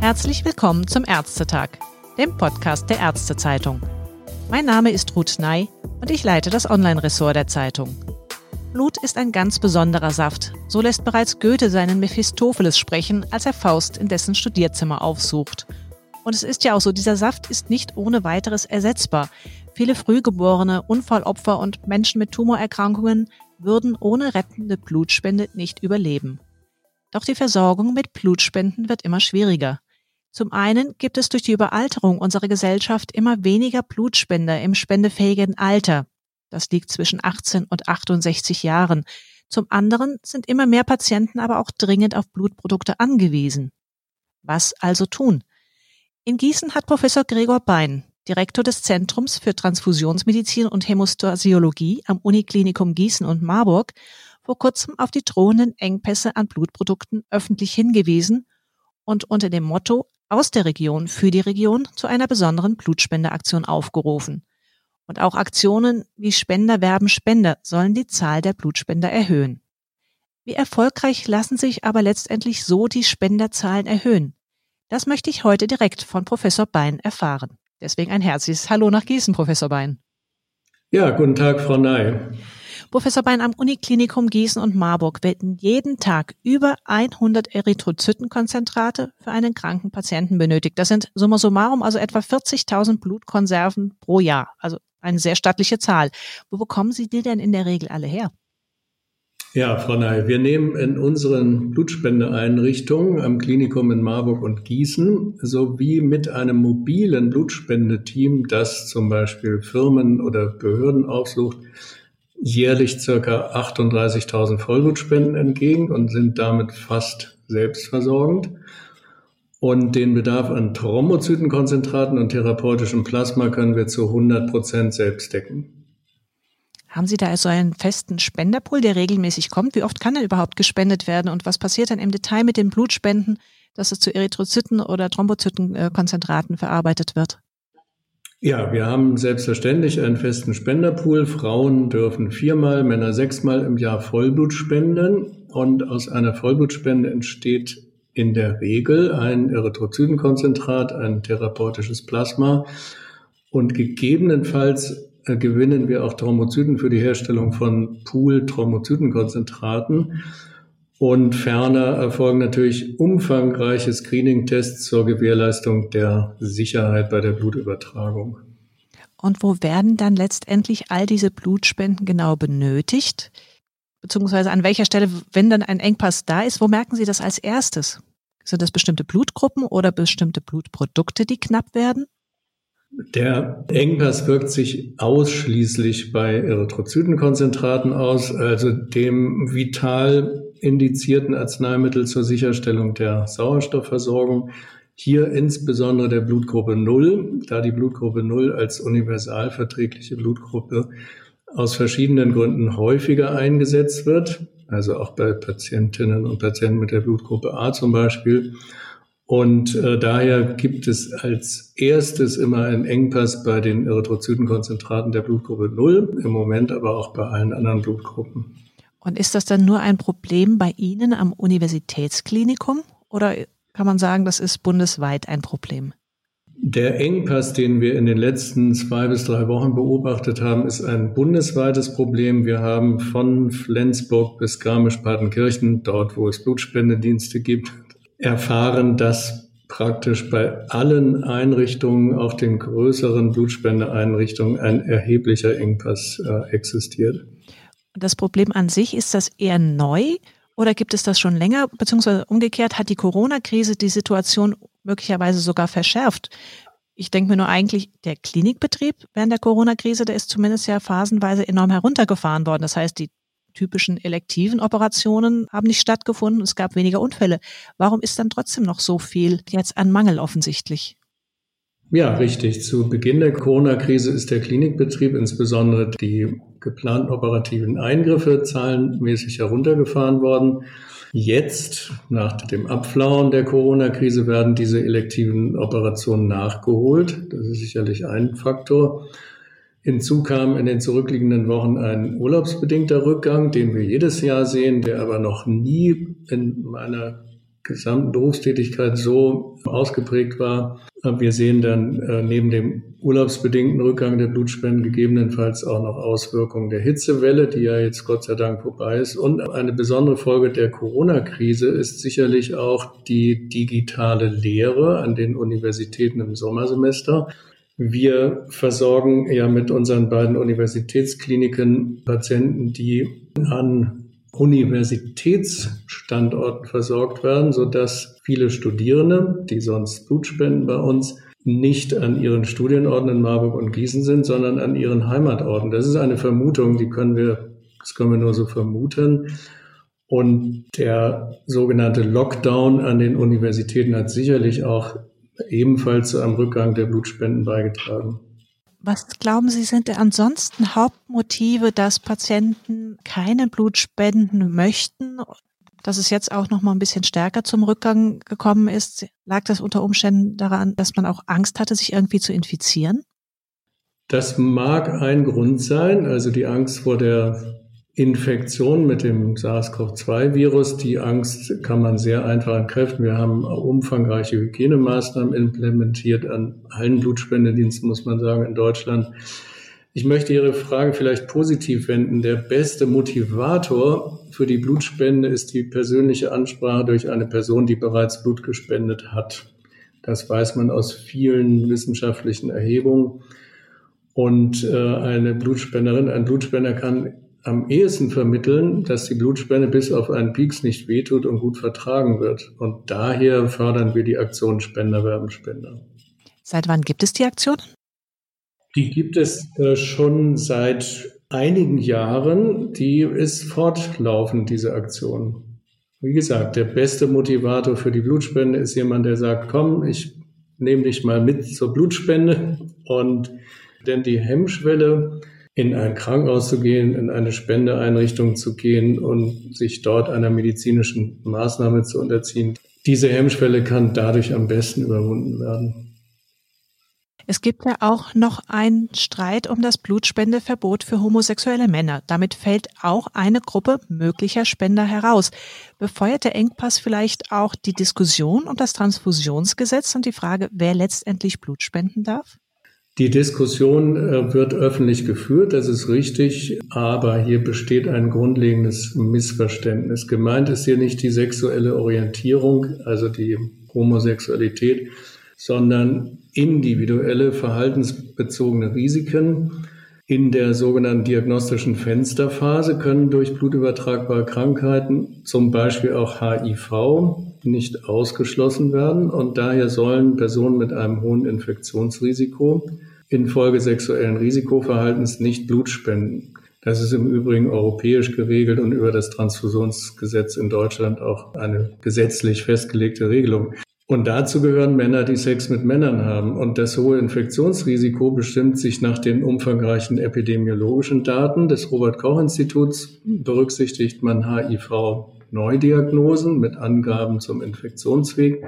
Herzlich willkommen zum Ärztetag, dem Podcast der Ärztezeitung. Mein Name ist Ruth Ney und ich leite das Online-Ressort der Zeitung. Blut ist ein ganz besonderer Saft. So lässt bereits Goethe seinen Mephistopheles sprechen, als er Faust in dessen Studierzimmer aufsucht. Und es ist ja auch so, dieser Saft ist nicht ohne weiteres ersetzbar. Viele Frühgeborene, Unfallopfer und Menschen mit Tumorerkrankungen würden ohne rettende Blutspende nicht überleben. Doch die Versorgung mit Blutspenden wird immer schwieriger. Zum einen gibt es durch die Überalterung unserer Gesellschaft immer weniger Blutspender im spendefähigen Alter. Das liegt zwischen 18 und 68 Jahren. Zum anderen sind immer mehr Patienten aber auch dringend auf Blutprodukte angewiesen. Was also tun? In Gießen hat Professor Gregor Bein, Direktor des Zentrums für Transfusionsmedizin und Hämostasiologie am Uniklinikum Gießen und Marburg, vor kurzem auf die drohenden Engpässe an Blutprodukten öffentlich hingewiesen und unter dem Motto aus der Region für die Region zu einer besonderen Blutspendeaktion aufgerufen. Und auch Aktionen wie Spender werben Spender sollen die Zahl der Blutspender erhöhen. Wie erfolgreich lassen sich aber letztendlich so die Spenderzahlen erhöhen? Das möchte ich heute direkt von Professor Bein erfahren. Deswegen ein herzliches Hallo nach Gießen, Professor Bein. Ja, guten Tag, Frau Ney. Professor Bein am Uniklinikum Gießen und Marburg werden jeden Tag über 100 Erythrozytenkonzentrate für einen kranken Patienten benötigt. Das sind summa summarum also etwa 40.000 Blutkonserven pro Jahr. Also eine sehr stattliche Zahl. Wo bekommen Sie die denn in der Regel alle her? Ja, Frau Ney, wir nehmen in unseren Blutspendeeinrichtungen am Klinikum in Marburg und Gießen sowie mit einem mobilen Blutspendeteam, das zum Beispiel Firmen oder Behörden aufsucht, jährlich circa 38.000 Vollblutspenden entgegen und sind damit fast selbstversorgend. Und den Bedarf an Thrombozytenkonzentraten und therapeutischem Plasma können wir zu 100 Prozent selbst decken. Haben Sie da also einen festen Spenderpool, der regelmäßig kommt? Wie oft kann er überhaupt gespendet werden? Und was passiert dann im Detail mit den Blutspenden, dass es zu Erythrozyten oder Thrombozytenkonzentraten verarbeitet wird? Ja, wir haben selbstverständlich einen festen Spenderpool. Frauen dürfen viermal, Männer sechsmal im Jahr Vollblut spenden. Und aus einer Vollblutspende entsteht in der Regel ein Erythrozytenkonzentrat, ein therapeutisches Plasma. Und gegebenenfalls äh, gewinnen wir auch Thrombozyten für die Herstellung von Pool-Thrombozytenkonzentraten. Und ferner erfolgen natürlich umfangreiche Screening-Tests zur Gewährleistung der Sicherheit bei der Blutübertragung. Und wo werden dann letztendlich all diese Blutspenden genau benötigt? Beziehungsweise an welcher Stelle, wenn dann ein Engpass da ist, wo merken Sie das als erstes? Sind das bestimmte Blutgruppen oder bestimmte Blutprodukte, die knapp werden? Der Engpass wirkt sich ausschließlich bei Erythrozytenkonzentraten aus, also dem vital indizierten Arzneimittel zur Sicherstellung der Sauerstoffversorgung. Hier insbesondere der Blutgruppe 0, da die Blutgruppe 0 als universalverträgliche Blutgruppe aus verschiedenen Gründen häufiger eingesetzt wird, also auch bei Patientinnen und Patienten mit der Blutgruppe A zum Beispiel. Und äh, daher gibt es als erstes immer einen Engpass bei den Erythrozytenkonzentraten der Blutgruppe 0, im Moment aber auch bei allen anderen Blutgruppen. Und ist das dann nur ein Problem bei Ihnen am Universitätsklinikum oder kann man sagen, das ist bundesweit ein Problem? Der Engpass, den wir in den letzten zwei bis drei Wochen beobachtet haben, ist ein bundesweites Problem. Wir haben von Flensburg bis Garmisch-Partenkirchen, dort wo es Blutspendedienste gibt, erfahren, dass praktisch bei allen Einrichtungen, auch den größeren Blutspendeeinrichtungen, ein erheblicher Engpass äh, existiert. Das Problem an sich, ist das eher neu oder gibt es das schon länger? Beziehungsweise umgekehrt, hat die Corona-Krise die Situation möglicherweise sogar verschärft? Ich denke mir nur eigentlich, der Klinikbetrieb während der Corona-Krise, der ist zumindest ja phasenweise enorm heruntergefahren worden. Das heißt, die typischen elektiven Operationen haben nicht stattgefunden, es gab weniger Unfälle. Warum ist dann trotzdem noch so viel jetzt an Mangel offensichtlich? Ja, richtig. Zu Beginn der Corona-Krise ist der Klinikbetrieb, insbesondere die geplanten operativen Eingriffe, zahlenmäßig heruntergefahren worden. Jetzt, nach dem Abflauen der Corona-Krise, werden diese elektiven Operationen nachgeholt. Das ist sicherlich ein Faktor. Hinzu kam in den zurückliegenden Wochen ein urlaubsbedingter Rückgang, den wir jedes Jahr sehen, der aber noch nie in meiner gesamten Berufstätigkeit so ausgeprägt war. Wir sehen dann äh, neben dem urlaubsbedingten Rückgang der Blutspenden gegebenenfalls auch noch Auswirkungen der Hitzewelle, die ja jetzt Gott sei Dank vorbei ist. Und eine besondere Folge der Corona-Krise ist sicherlich auch die digitale Lehre an den Universitäten im Sommersemester. Wir versorgen ja mit unseren beiden Universitätskliniken Patienten, die an Universitätsstandorten versorgt werden, sodass viele Studierende, die sonst Blut spenden bei uns, nicht an ihren Studienorten in Marburg und Gießen sind, sondern an ihren Heimatorten. Das ist eine Vermutung, die können wir, das können wir nur so vermuten. Und der sogenannte Lockdown an den Universitäten hat sicherlich auch ebenfalls zu einem Rückgang der Blutspenden beigetragen. Was glauben Sie, sind ansonsten Hauptmotive, dass Patienten keine Blut spenden möchten? Dass es jetzt auch noch mal ein bisschen stärker zum Rückgang gekommen ist, lag das unter Umständen daran, dass man auch Angst hatte, sich irgendwie zu infizieren? Das mag ein Grund sein, also die Angst vor der Infektion mit dem SARS-CoV-2-Virus. Die Angst kann man sehr einfach entkräften. Wir haben umfangreiche Hygienemaßnahmen implementiert an allen Blutspendediensten, muss man sagen, in Deutschland. Ich möchte Ihre Frage vielleicht positiv wenden. Der beste Motivator für die Blutspende ist die persönliche Ansprache durch eine Person, die bereits Blut gespendet hat. Das weiß man aus vielen wissenschaftlichen Erhebungen. Und äh, eine Blutspenderin, ein Blutspender kann am ehesten vermitteln, dass die Blutspende bis auf einen Pieks nicht wehtut und gut vertragen wird. Und daher fördern wir die Aktion Spender werben Spender. Seit wann gibt es die Aktion? Die gibt es äh, schon seit einigen Jahren. Die ist fortlaufend, diese Aktion. Wie gesagt, der beste Motivator für die Blutspende ist jemand, der sagt, komm, ich nehme dich mal mit zur Blutspende. Und denn die Hemmschwelle, in ein Krankenhaus zu gehen, in eine Spendeeinrichtung zu gehen und sich dort einer medizinischen Maßnahme zu unterziehen. Diese Hemmschwelle kann dadurch am besten überwunden werden. Es gibt ja auch noch einen Streit um das Blutspendeverbot für homosexuelle Männer. Damit fällt auch eine Gruppe möglicher Spender heraus. Befeuert der Engpass vielleicht auch die Diskussion um das Transfusionsgesetz und die Frage, wer letztendlich Blut spenden darf? Die Diskussion äh, wird öffentlich geführt, das ist richtig, aber hier besteht ein grundlegendes Missverständnis. Gemeint ist hier nicht die sexuelle Orientierung, also die Homosexualität, sondern individuelle verhaltensbezogene Risiken. In der sogenannten diagnostischen Fensterphase können durch blutübertragbare Krankheiten, zum Beispiel auch HIV, nicht ausgeschlossen werden und daher sollen Personen mit einem hohen Infektionsrisiko infolge sexuellen Risikoverhaltens nicht Blut spenden. Das ist im Übrigen europäisch geregelt und über das Transfusionsgesetz in Deutschland auch eine gesetzlich festgelegte Regelung. Und dazu gehören Männer, die Sex mit Männern haben. Und das hohe Infektionsrisiko bestimmt sich nach den umfangreichen epidemiologischen Daten des Robert Koch Instituts. Berücksichtigt man HIV-Neudiagnosen mit Angaben zum Infektionsweg.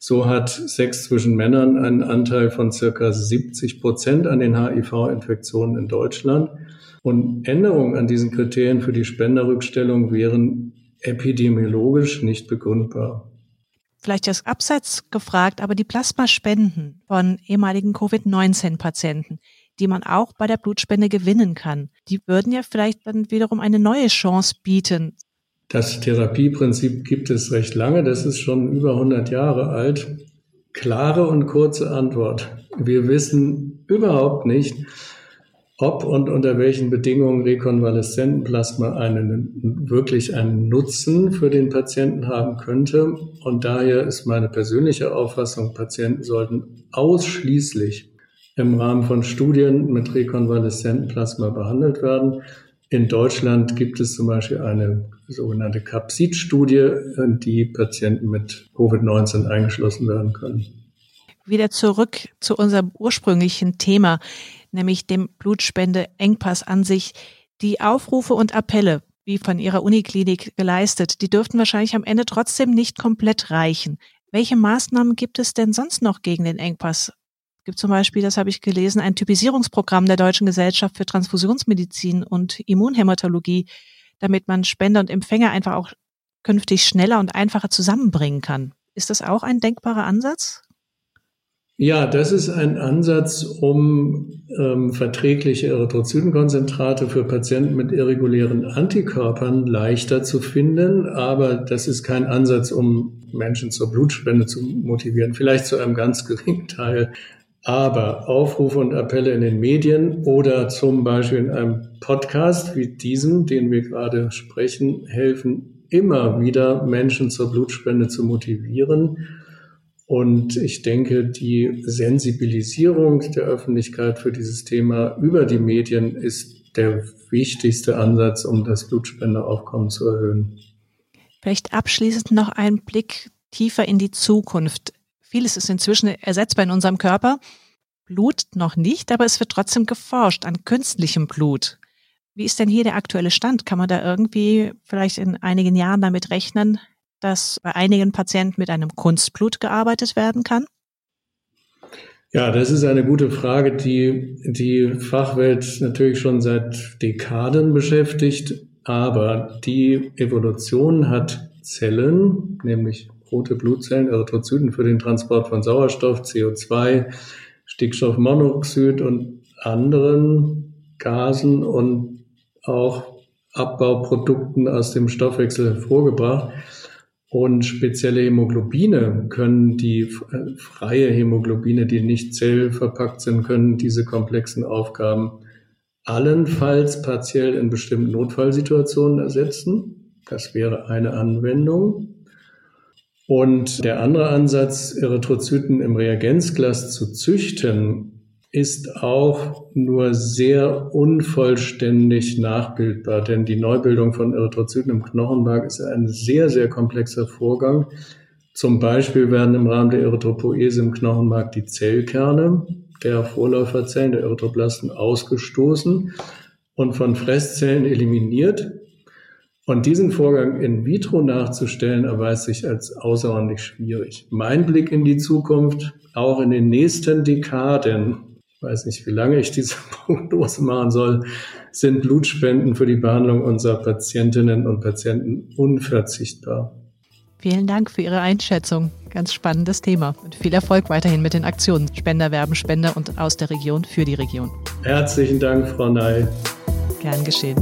So hat Sex zwischen Männern einen Anteil von circa 70 Prozent an den HIV-Infektionen in Deutschland. Und Änderungen an diesen Kriterien für die Spenderrückstellung wären epidemiologisch nicht begründbar vielleicht das abseits gefragt, aber die Plasmaspenden von ehemaligen Covid-19-Patienten, die man auch bei der Blutspende gewinnen kann, die würden ja vielleicht dann wiederum eine neue Chance bieten. Das Therapieprinzip gibt es recht lange, das ist schon über 100 Jahre alt. Klare und kurze Antwort. Wir wissen überhaupt nicht, ob und unter welchen Bedingungen Rekonvaleszentenplasma einen, wirklich einen Nutzen für den Patienten haben könnte. Und daher ist meine persönliche Auffassung, Patienten sollten ausschließlich im Rahmen von Studien mit Rekonvaleszentenplasma behandelt werden. In Deutschland gibt es zum Beispiel eine sogenannte CAPSID-Studie, in die Patienten mit Covid-19 eingeschlossen werden können. Wieder zurück zu unserem ursprünglichen Thema, nämlich dem Blutspende-Engpass an sich. Die Aufrufe und Appelle, wie von Ihrer Uniklinik geleistet, die dürften wahrscheinlich am Ende trotzdem nicht komplett reichen. Welche Maßnahmen gibt es denn sonst noch gegen den Engpass? Es gibt zum Beispiel, das habe ich gelesen, ein Typisierungsprogramm der Deutschen Gesellschaft für Transfusionsmedizin und Immunhämatologie, damit man Spender und Empfänger einfach auch künftig schneller und einfacher zusammenbringen kann. Ist das auch ein denkbarer Ansatz? Ja, das ist ein Ansatz, um ähm, verträgliche Erythrozytenkonzentrate für Patienten mit irregulären Antikörpern leichter zu finden. Aber das ist kein Ansatz, um Menschen zur Blutspende zu motivieren. Vielleicht zu einem ganz geringen Teil. Aber Aufrufe und Appelle in den Medien oder zum Beispiel in einem Podcast wie diesem, den wir gerade sprechen, helfen immer wieder Menschen zur Blutspende zu motivieren und ich denke, die Sensibilisierung der Öffentlichkeit für dieses Thema über die Medien ist der wichtigste Ansatz, um das Blutspenderaufkommen zu erhöhen. Vielleicht abschließend noch ein Blick tiefer in die Zukunft. Vieles ist inzwischen ersetzbar in unserem Körper. Blut noch nicht, aber es wird trotzdem geforscht an künstlichem Blut. Wie ist denn hier der aktuelle Stand? Kann man da irgendwie vielleicht in einigen Jahren damit rechnen, dass bei einigen Patienten mit einem Kunstblut gearbeitet werden kann? Ja, das ist eine gute Frage, die die Fachwelt natürlich schon seit Dekaden beschäftigt. Aber die Evolution hat Zellen, nämlich rote Blutzellen, Erythrozyten für den Transport von Sauerstoff, CO2, Stickstoffmonoxid und anderen Gasen und auch Abbauprodukten aus dem Stoffwechsel hervorgebracht. Und spezielle Hämoglobine können die äh, freie Hämoglobine, die nicht zellverpackt sind, können diese komplexen Aufgaben allenfalls partiell in bestimmten Notfallsituationen ersetzen. Das wäre eine Anwendung. Und der andere Ansatz, Erythrozyten im Reagenzglas zu züchten, ist auch nur sehr unvollständig nachbildbar, denn die Neubildung von Erythrozyten im Knochenmark ist ein sehr, sehr komplexer Vorgang. Zum Beispiel werden im Rahmen der Erythropoese im Knochenmark die Zellkerne der Vorläuferzellen, der Erythroblasten, ausgestoßen und von Fresszellen eliminiert. Und diesen Vorgang in vitro nachzustellen, erweist sich als außerordentlich schwierig. Mein Blick in die Zukunft, auch in den nächsten Dekaden, weiß nicht, wie lange ich diese Prognose machen soll, sind Blutspenden für die Behandlung unserer Patientinnen und Patienten unverzichtbar. Vielen Dank für Ihre Einschätzung. Ganz spannendes Thema. Und viel Erfolg weiterhin mit den Aktionen. Spender werben Spender und aus der Region für die Region. Herzlichen Dank, Frau Ney. Gern geschehen.